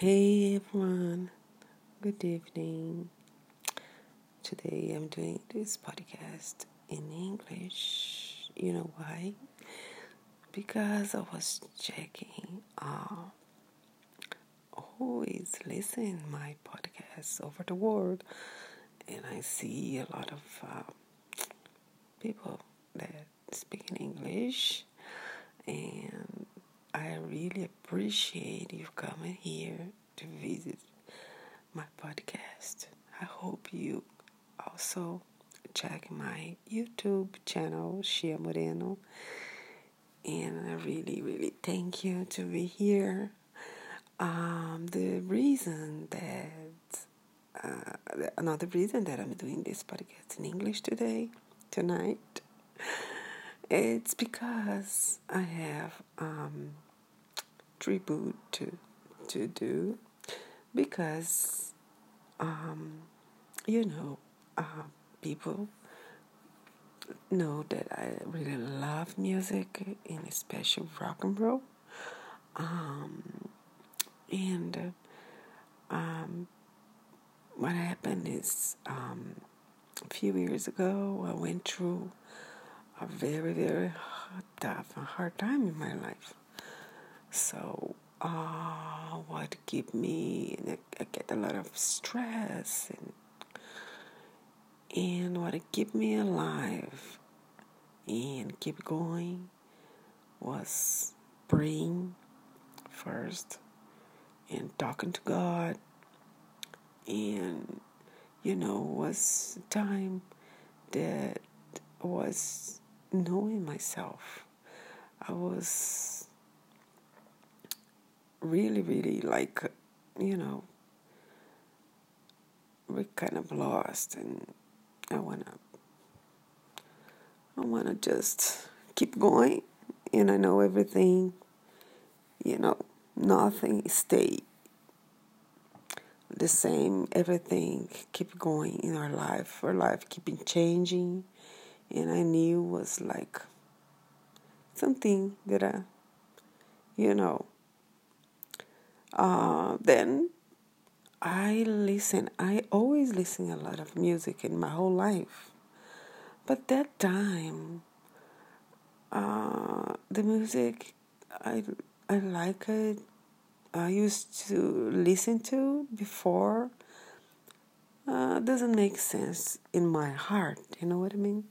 Hey everyone, good evening. Today I'm doing this podcast in English. You know why? Because I was checking uh, who is listening my podcast over the world, and I see a lot of uh, people that speak in English, and really appreciate you coming here to visit my podcast. I hope you also check my YouTube channel, Shia Moreno. And I really, really thank you to be here. Um, the reason that, uh, another reason that I'm doing this podcast in English today, tonight, it's because I have um, tribute to to do because um, you know uh, people know that I really love music and especially rock and roll. Um, and um, what happened is um, a few years ago I went through a very very tough and hard time in my life. So uh, what keep me I get a lot of stress and and what keep me alive and keep going was praying first and talking to God. And you know was time that was knowing myself. I was really, really like, you know, we're kind of lost, and I wanna, I wanna just keep going, and I know everything, you know, nothing stay the same. Everything keep going in our life. Our life keeping changing, and I knew was like something that I, you know, uh, then I listen. I always listen a lot of music in my whole life, but that time, uh, the music I I like it. I used to listen to before uh, doesn't make sense in my heart. You know what I mean?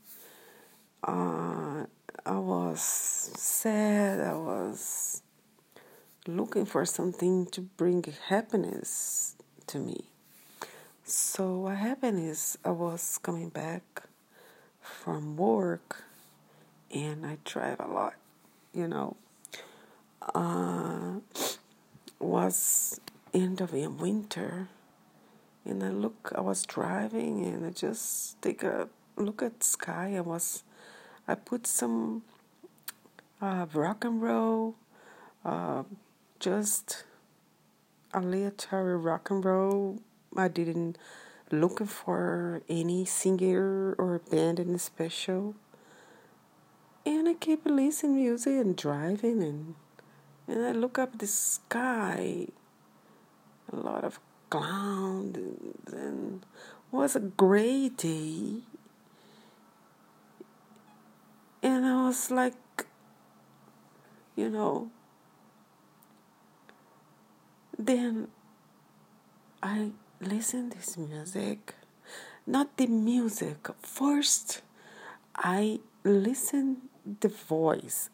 Uh, I was sad. I was looking for something to bring happiness to me. So what happened is I was coming back from work and I drive a lot, you know. Uh, was end of winter and I look I was driving and I just take a look at sky. I was I put some uh, rock and roll uh, just aleatory rock and roll. I didn't looking for any singer or band in the special. And I keep listening music and driving and and I look up the sky. A lot of clouds and was a great day. And I was like, you know, then I listen this music, not the music. First, I listen the voice,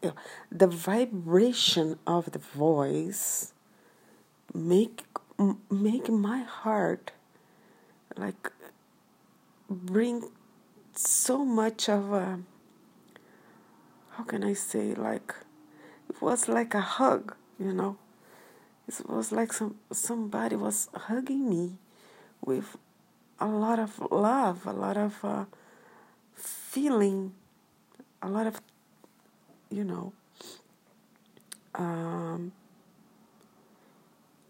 the vibration of the voice make make my heart like bring so much of a how can I say like it was like a hug, you know. It was like some somebody was hugging me with a lot of love, a lot of uh, feeling, a lot of, you know, um,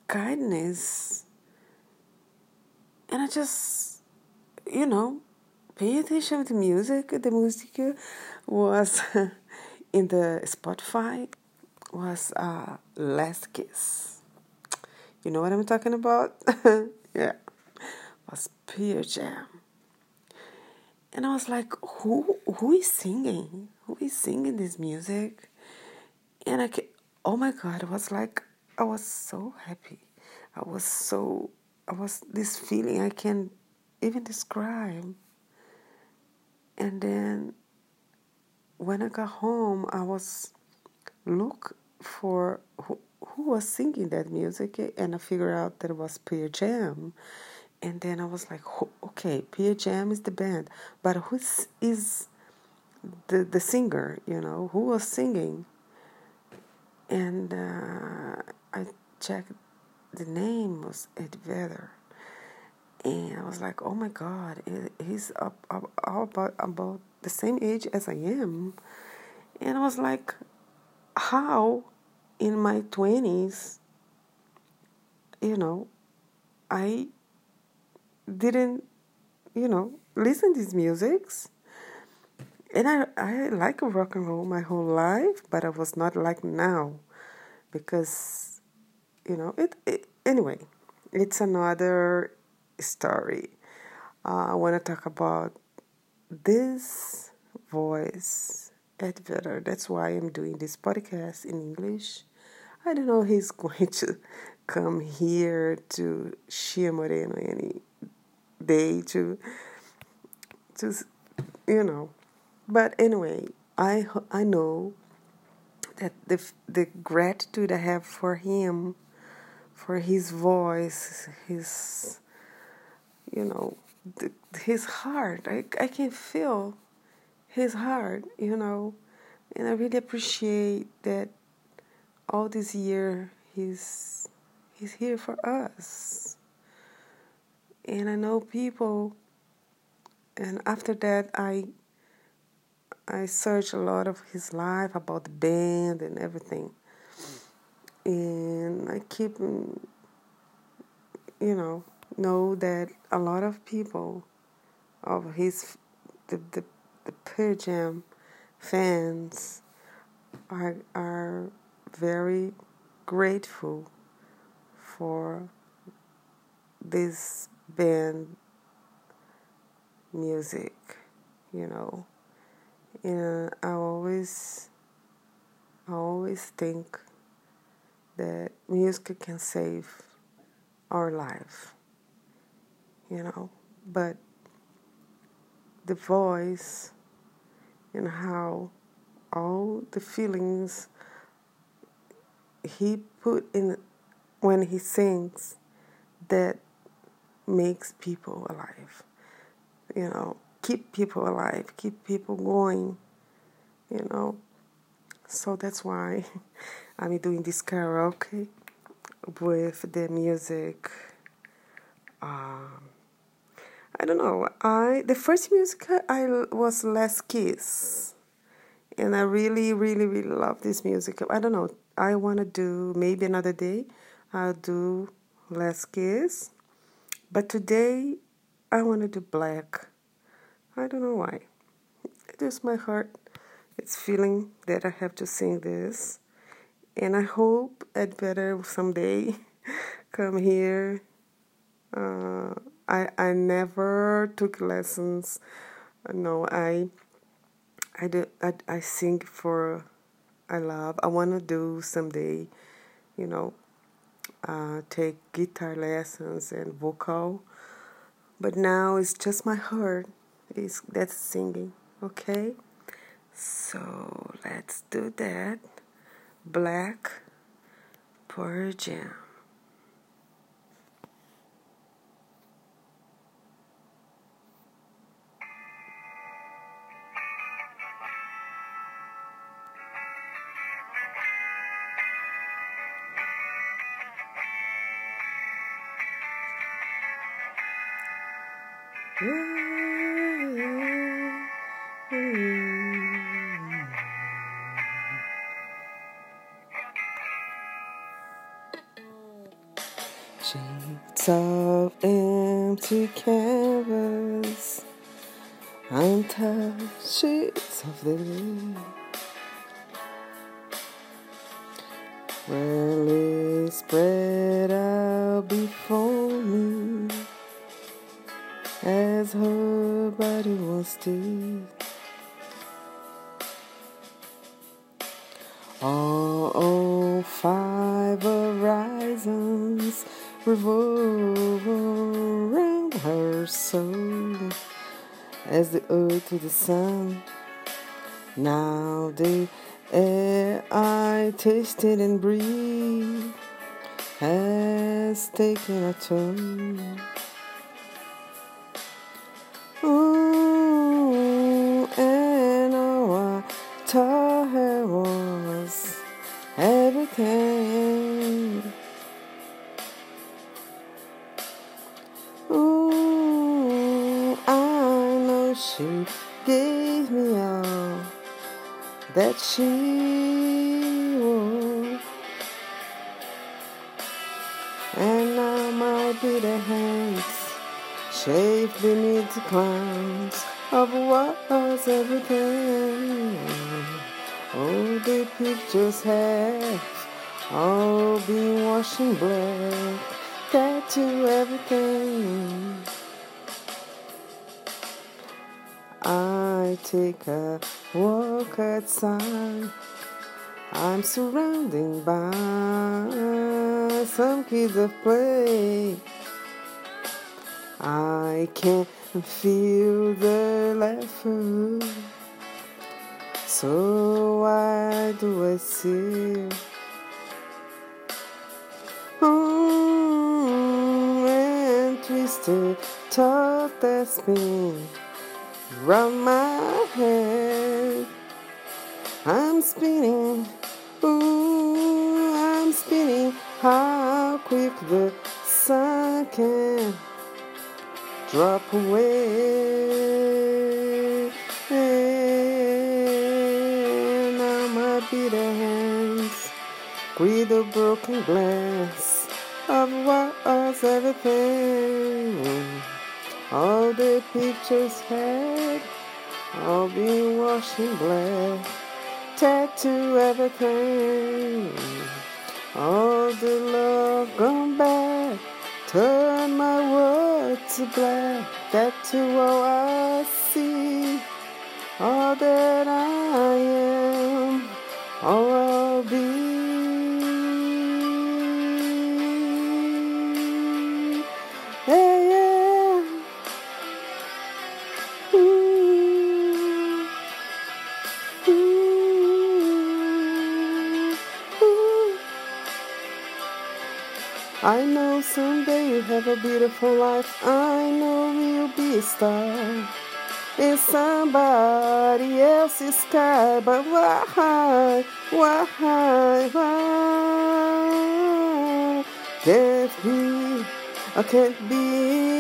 kindness. And I just, you know, pay attention to the music. The music was in the Spotify was uh, Last Kiss You know what I'm talking about? yeah. Was Pearl Jam. And I was like, who who is singing? Who is singing this music? And I can, oh my God, it was like I was so happy. I was so I was this feeling I can't even describe. And then when I got home, I was look for who, who was singing that music, and I figured out that it was Pearl Jam. And then I was like, okay, Pearl Jam is the band, but who is the the singer? You know, who was singing? And uh, I checked the name was Ed Vedder. And I was like, oh my God, he's up, up, about, about the same age as I am. And I was like, how in my 20s, you know, I didn't, you know, listen to these musics. And I, I like rock and roll my whole life, but I was not like now because, you know, it, it anyway, it's another story. Uh, I want to talk about this voice, Ed Vedder. That's why I'm doing this podcast in English. I don't know he's going to come here to Shia Moreno any day to, to, you know. But anyway, I I know that the the gratitude I have for him, for his voice, his you know, the, his heart. I, I can feel his heart, you know, and I really appreciate that all this year he's he's here for us. And I know people and after that I I searched a lot of his life about the band and everything. And I keep you know know that a lot of people of his the the, the Pearl Jam fans are are very grateful for this band music, you know. And I always I always think that music can save our life you know, but the voice and how all the feelings he put in when he sings that makes people alive. You know, keep people alive, keep people going, you know. So that's why I'm doing this karaoke with the music. Um, I don't know. I the first music I was Last Kiss, and I really, really, really love this music. I don't know. I want to do maybe another day. I'll do Last Kiss, but today I want to do Black. I don't know why. It is my heart. It's feeling that I have to sing this, and I hope Ed Vedder someday come here. Uh, I I never took lessons. No, I I do I, I sing for I love. I want to do someday, you know, uh, take guitar lessons and vocal. But now it's just my heart is that's singing. Okay, so let's do that. Black Pearl Jam. to canvas, untouched sheets of the wind. Rarely spread out before me as her body was still. Oh. As the earth to the sun. Now the air I tasted and breathed has taken a turn. My bitter hands shaped beneath the clouds of what was everything. Oh, the pictures have all been washing black, tattoo everything. I take a walk outside. I'm surrounded by some kids of play. I can feel the laughter. So why do I see? Oh, and twisted thought that spin round my head. I'm spinning, ooh, I'm spinning. How quick the sun can drop away. And now my bitter hands with a broken glass of what was everything. All the pictures had all been washing black, tattoo everything. All the love gone back, turn my world to black. Tattoo all oh, I see, all that I am, I know someday you'll have a beautiful life. I know you'll be a star in somebody else's sky. But why, why, why can't be, I can't be